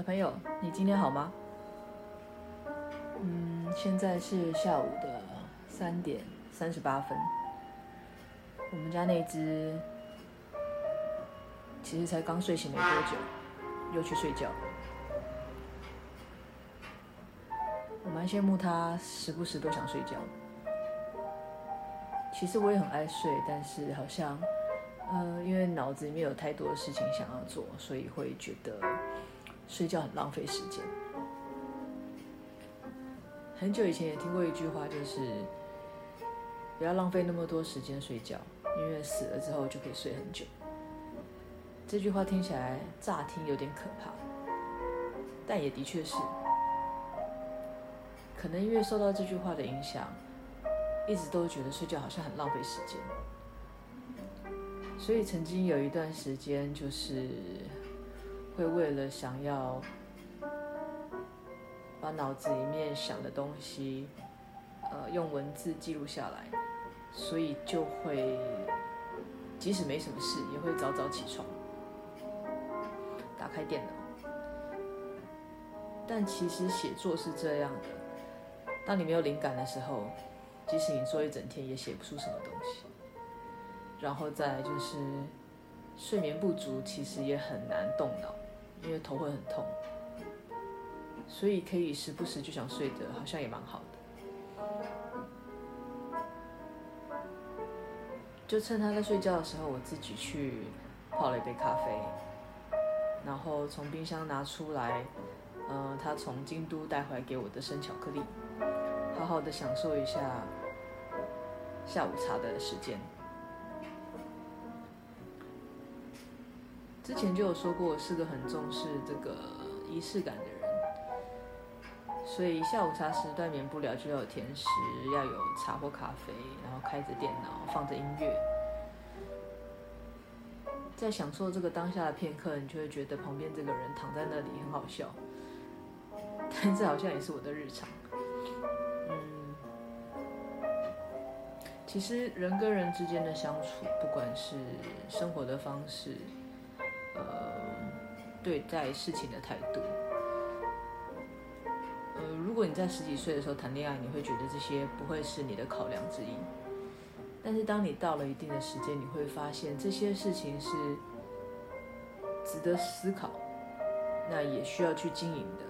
的朋友，你今天好吗？嗯，现在是下午的三点三十八分。我们家那只其实才刚睡醒没多久，又去睡觉。我蛮羡慕他，时不时都想睡觉。其实我也很爱睡，但是好像，呃，因为脑子里面有太多的事情想要做，所以会觉得睡觉很浪费时间。很久以前也听过一句话，就是不要浪费那么多时间睡觉，因为死了之后就可以睡很久。这句话听起来乍听有点可怕，但也的确是。可能因为受到这句话的影响，一直都觉得睡觉好像很浪费时间，所以曾经有一段时间，就是会为了想要把脑子里面想的东西，呃，用文字记录下来，所以就会即使没什么事，也会早早起床，打开电脑。但其实写作是这样的。当你没有灵感的时候，即使你做一整天也写不出什么东西。然后再来就是睡眠不足，其实也很难动脑，因为头会很痛。所以可以时不时就想睡的，好像也蛮好的。就趁他在睡觉的时候，我自己去泡了一杯咖啡，然后从冰箱拿出来，嗯、呃，他从京都带回来给我的生巧克力。好好的享受一下下午茶的时间。之前就有说过，我是个很重视这个仪式感的人，所以下午茶时段免不了就要有甜食，要有茶或咖啡，然后开着电脑，放着音乐，在享受这个当下的片刻，你就会觉得旁边这个人躺在那里很好笑，但这好像也是我的日常。其实人跟人之间的相处，不管是生活的方式，呃，对待事情的态度，呃，如果你在十几岁的时候谈恋爱，你会觉得这些不会是你的考量之一。但是当你到了一定的时间，你会发现这些事情是值得思考，那也需要去经营的。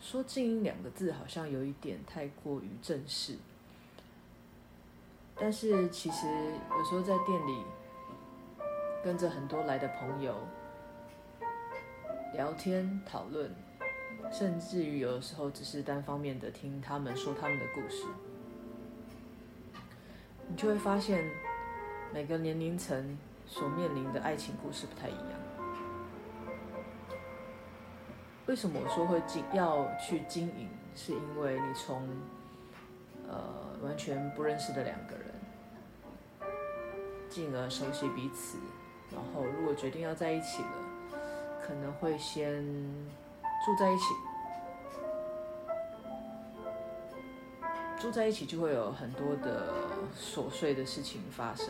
说经营两个字好像有一点太过于正式，但是其实有时候在店里跟着很多来的朋友聊天讨论，甚至于有的时候只是单方面的听他们说他们的故事，你就会发现每个年龄层所面临的爱情故事不太一样。为什么我说会经要去经营？是因为你从呃完全不认识的两个人，进而熟悉彼此，然后如果决定要在一起了，可能会先住在一起，住在一起就会有很多的琐碎的事情发生，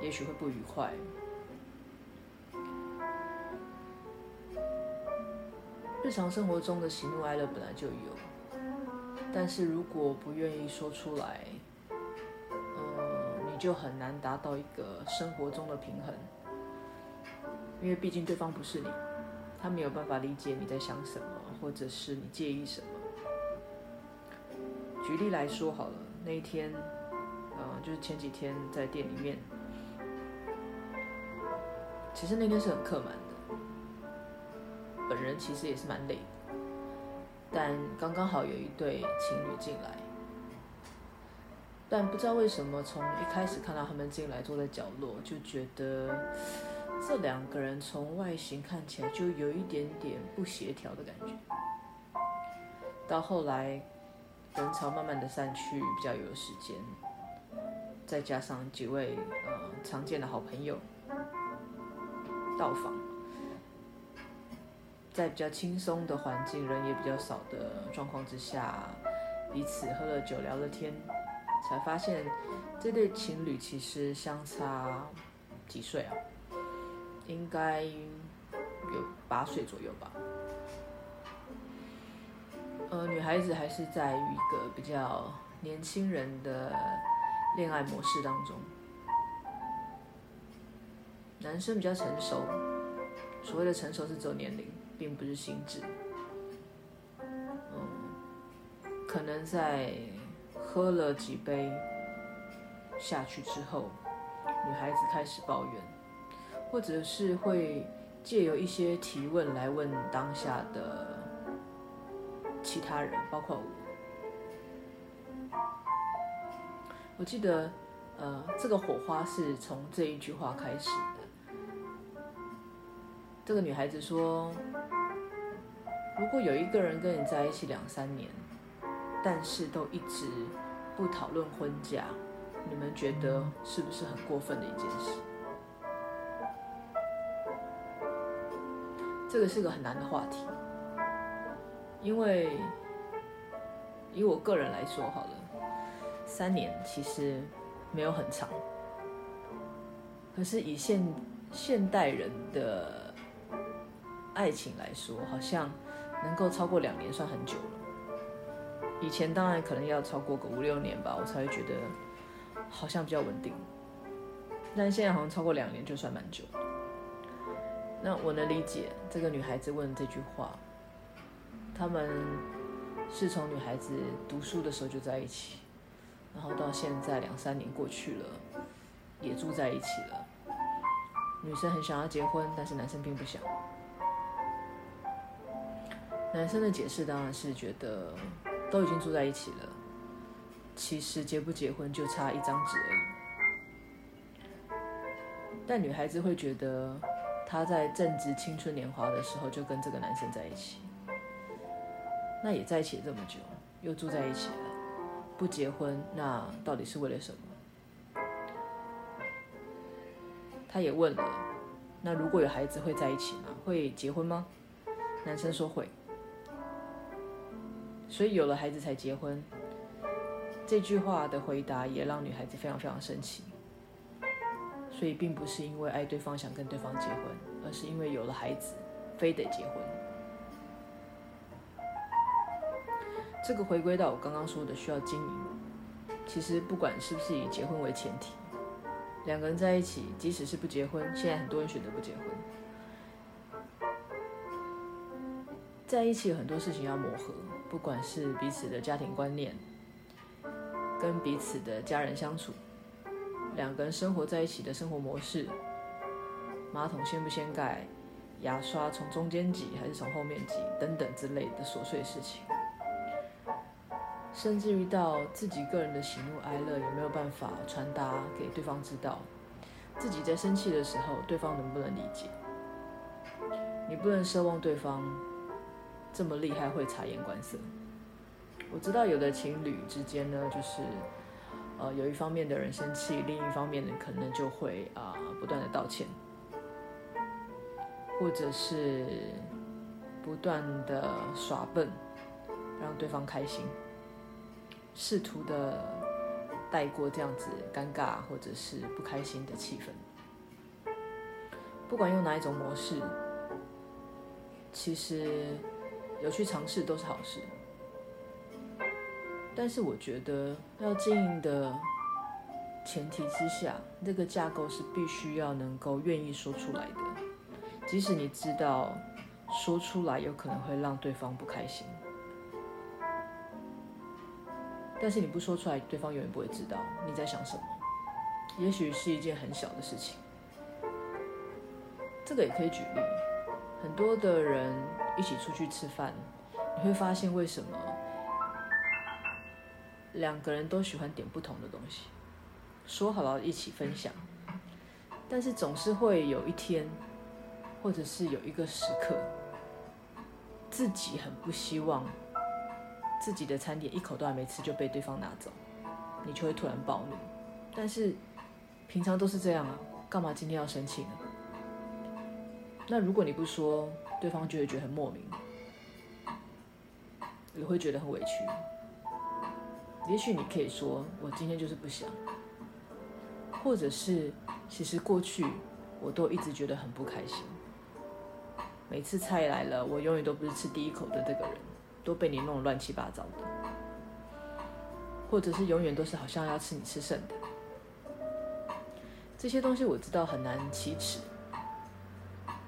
也许会不愉快。日常生活中的喜怒哀乐本来就有，但是如果不愿意说出来，就很难达到一个生活中的平衡，因为毕竟对方不是你，他没有办法理解你在想什么，或者是你介意什么。举例来说好了，那一天，呃，就是前几天在店里面，其实那天是很客满的。本人其实也是蛮累的，但刚刚好有一对情侣进来，但不知道为什么，从一开始看到他们进来坐在角落，就觉得这两个人从外形看起来就有一点点不协调的感觉。到后来人潮慢慢的散去，比较有时间，再加上几位呃常见的好朋友到访。在比较轻松的环境，人也比较少的状况之下，彼此喝了酒聊了天，才发现这对情侣其实相差几岁啊？应该有八岁左右吧。呃，女孩子还是在一个比较年轻人的恋爱模式当中，男生比较成熟。所谓的成熟是走年龄，并不是心智。嗯，可能在喝了几杯下去之后，女孩子开始抱怨，或者是会借由一些提问来问当下的其他人，包括我。我记得，呃，这个火花是从这一句话开始的。这个女孩子说：“如果有一个人跟你在一起两三年，但是都一直不讨论婚嫁，你们觉得是不是很过分的一件事？”这个是个很难的话题，因为以我个人来说，好了。三年其实没有很长，可是以现现代人的爱情来说，好像能够超过两年算很久了。以前当然可能要超过个五六年吧，我才会觉得好像比较稳定。但现在好像超过两年就算蛮久。那我能理解这个女孩子问这句话，他们是从女孩子读书的时候就在一起。然后到现在两三年过去了，也住在一起了。女生很想要结婚，但是男生并不想。男生的解释当然是觉得都已经住在一起了，其实结不结婚就差一张纸而已。但女孩子会觉得她在正值青春年华的时候就跟这个男生在一起，那也在一起了这么久，又住在一起了。不结婚，那到底是为了什么？她也问了，那如果有孩子会在一起吗？会结婚吗？男生说会，所以有了孩子才结婚。这句话的回答也让女孩子非常非常生气。所以并不是因为爱对方想跟对方结婚，而是因为有了孩子，非得结婚。这个回归到我刚刚说的需要经营。其实不管是不是以结婚为前提，两个人在一起，即使是不结婚，现在很多人选择不结婚，在一起很多事情要磨合，不管是彼此的家庭观念，跟彼此的家人相处，两个人生活在一起的生活模式，马桶掀不掀盖，牙刷从中间挤还是从后面挤，等等之类的琐碎事情。甚至于到自己个人的喜怒哀乐有没有办法传达给对方知道？自己在生气的时候，对方能不能理解？你不能奢望对方这么厉害会察言观色。我知道有的情侣之间呢，就是呃有一方面的人生气，另一方面的可能就会啊、不断的道歉，或者是不断的耍笨，让对方开心。试图的带过这样子尴尬或者是不开心的气氛，不管用哪一种模式，其实有去尝试都是好事。但是我觉得要经营的前提之下，这个架构是必须要能够愿意说出来的，即使你知道说出来有可能会让对方不开心。但是你不说出来，对方永远不会知道你在想什么。也许是一件很小的事情，这个也可以举例。很多的人一起出去吃饭，你会发现为什么两个人都喜欢点不同的东西。说好了一起分享，但是总是会有一天，或者是有一个时刻，自己很不希望。自己的餐点一口都还没吃就被对方拿走，你就会突然暴怒。但是平常都是这样啊，干嘛今天要生气呢？那如果你不说，对方就会觉得很莫名，也会觉得很委屈。也许你可以说，我今天就是不想，或者是其实过去我都一直觉得很不开心。每次菜来了，我永远都不是吃第一口的这个人，都被你弄得乱七八糟的，或者是永远都是好像要吃你吃剩的。这些东西我知道很难启齿，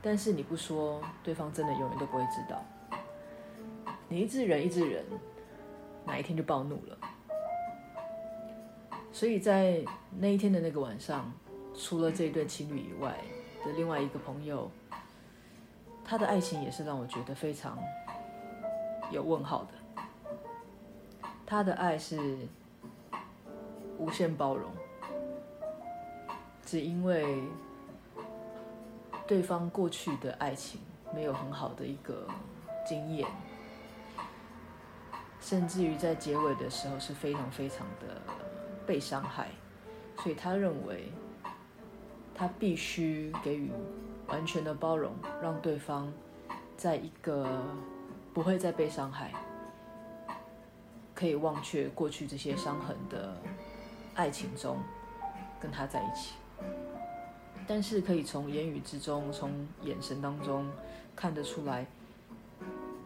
但是你不说，对方真的永远都不会知道。你一直忍，一直忍，哪一天就暴怒了。所以在那一天的那个晚上，除了这一对情侣以外的另外一个朋友，他的爱情也是让我觉得非常有问号的。他的爱是无限包容，只因为对方过去的爱情没有很好的一个经验。甚至于在结尾的时候是非常非常的被伤害，所以他认为他必须给予完全的包容，让对方在一个不会再被伤害、可以忘却过去这些伤痕的爱情中跟他在一起。但是可以从言语之中、从眼神当中看得出来。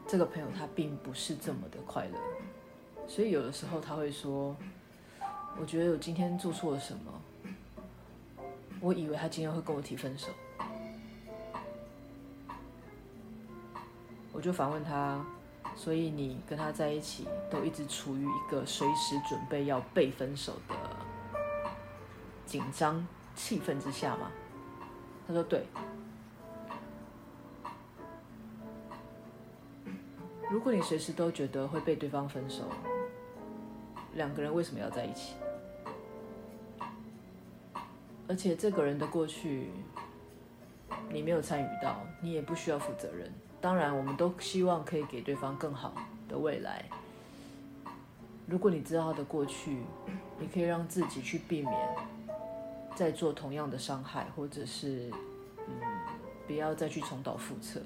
这个朋友他并不是这么的快乐，所以有的时候他会说：“我觉得我今天做错了什么？我以为他今天会跟我提分手。”我就反问他：“所以你跟他在一起都一直处于一个随时准备要被分手的紧张气氛之下吗？”他说：“对。”如果你随时都觉得会被对方分手，两个人为什么要在一起？而且这个人的过去你没有参与到，你也不需要负责任。当然，我们都希望可以给对方更好的未来。如果你知道他的过去，你可以让自己去避免再做同样的伤害，或者是嗯，不要再去重蹈覆辙，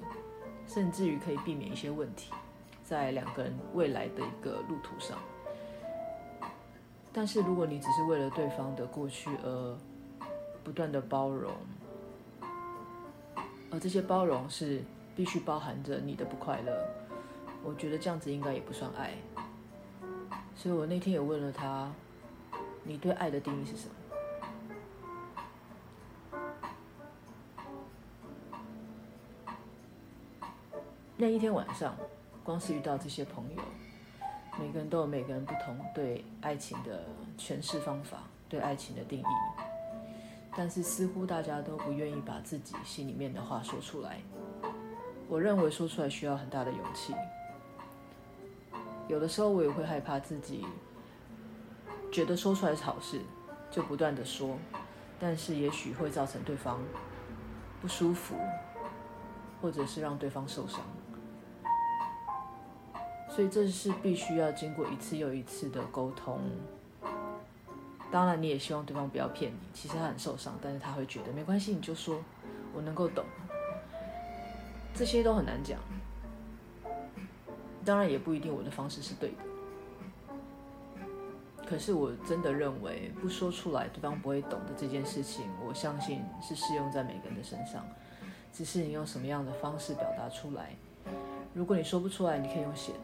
甚至于可以避免一些问题。在两个人未来的一个路途上，但是如果你只是为了对方的过去而不断的包容，而这些包容是必须包含着你的不快乐，我觉得这样子应该也不算爱。所以我那天也问了他，你对爱的定义是什么？那一天晚上。光是遇到这些朋友，每个人都有每个人不同对爱情的诠释方法，对爱情的定义。但是似乎大家都不愿意把自己心里面的话说出来。我认为说出来需要很大的勇气。有的时候我也会害怕自己觉得说出来是好事，就不断的说，但是也许会造成对方不舒服，或者是让对方受伤。所以这是必须要经过一次又一次的沟通。当然，你也希望对方不要骗你。其实他很受伤，但是他会觉得没关系，你就说，我能够懂。这些都很难讲。当然，也不一定我的方式是对的。可是我真的认为，不说出来对方不会懂的这件事情，我相信是适用在每个人的身上。只是你用什么样的方式表达出来。如果你说不出来，你可以用写的。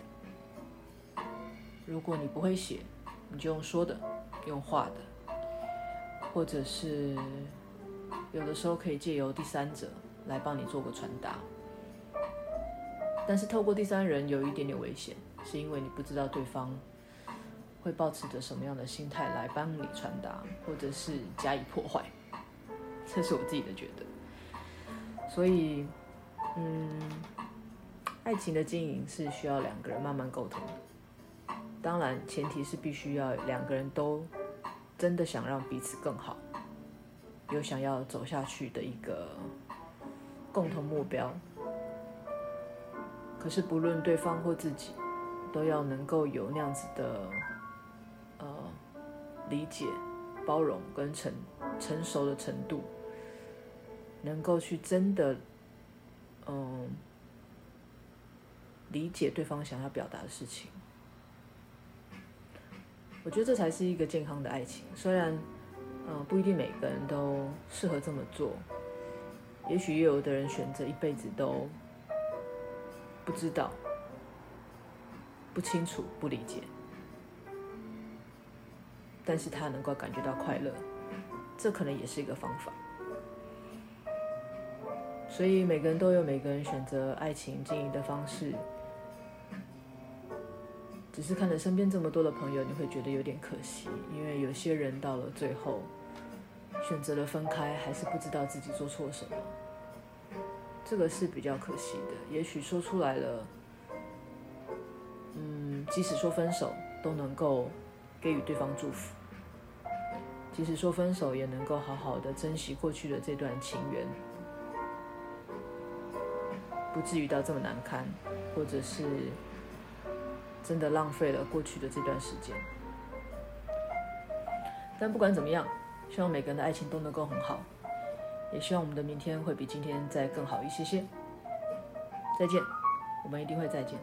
如果你不会写，你就用说的，用画的，或者是有的时候可以借由第三者来帮你做个传达。但是透过第三人有一点点危险，是因为你不知道对方会抱持着什么样的心态来帮你传达，或者是加以破坏。这是我自己的觉得。所以，嗯，爱情的经营是需要两个人慢慢沟通的。当然，前提是必须要两个人都真的想让彼此更好，有想要走下去的一个共同目标。可是，不论对方或自己，都要能够有那样子的呃理解、包容跟成成熟的程度，能够去真的嗯、理解对方想要表达的事情。我觉得这才是一个健康的爱情，虽然，嗯、不一定每个人都适合这么做，也许也有的人选择一辈子都不知道、不清楚、不理解，但是他能够感觉到快乐，这可能也是一个方法。所以每个人都有每个人选择爱情经营的方式，只是看着身边这么多的朋友，你会觉得有点可惜，因为有些人到了最后选择了分开，还是不知道自己做错什么，这个是比较可惜的。也许说出来了，嗯，即使说分手都能够给予对方祝福，即使说分手也能够好好的珍惜过去的这段情缘。不至于到这么难堪，或者是真的浪费了过去的这段时间。但不管怎么样，希望每个人的爱情都能够很好，也希望我们的明天会比今天再更好一些些。再见，我们一定会再见。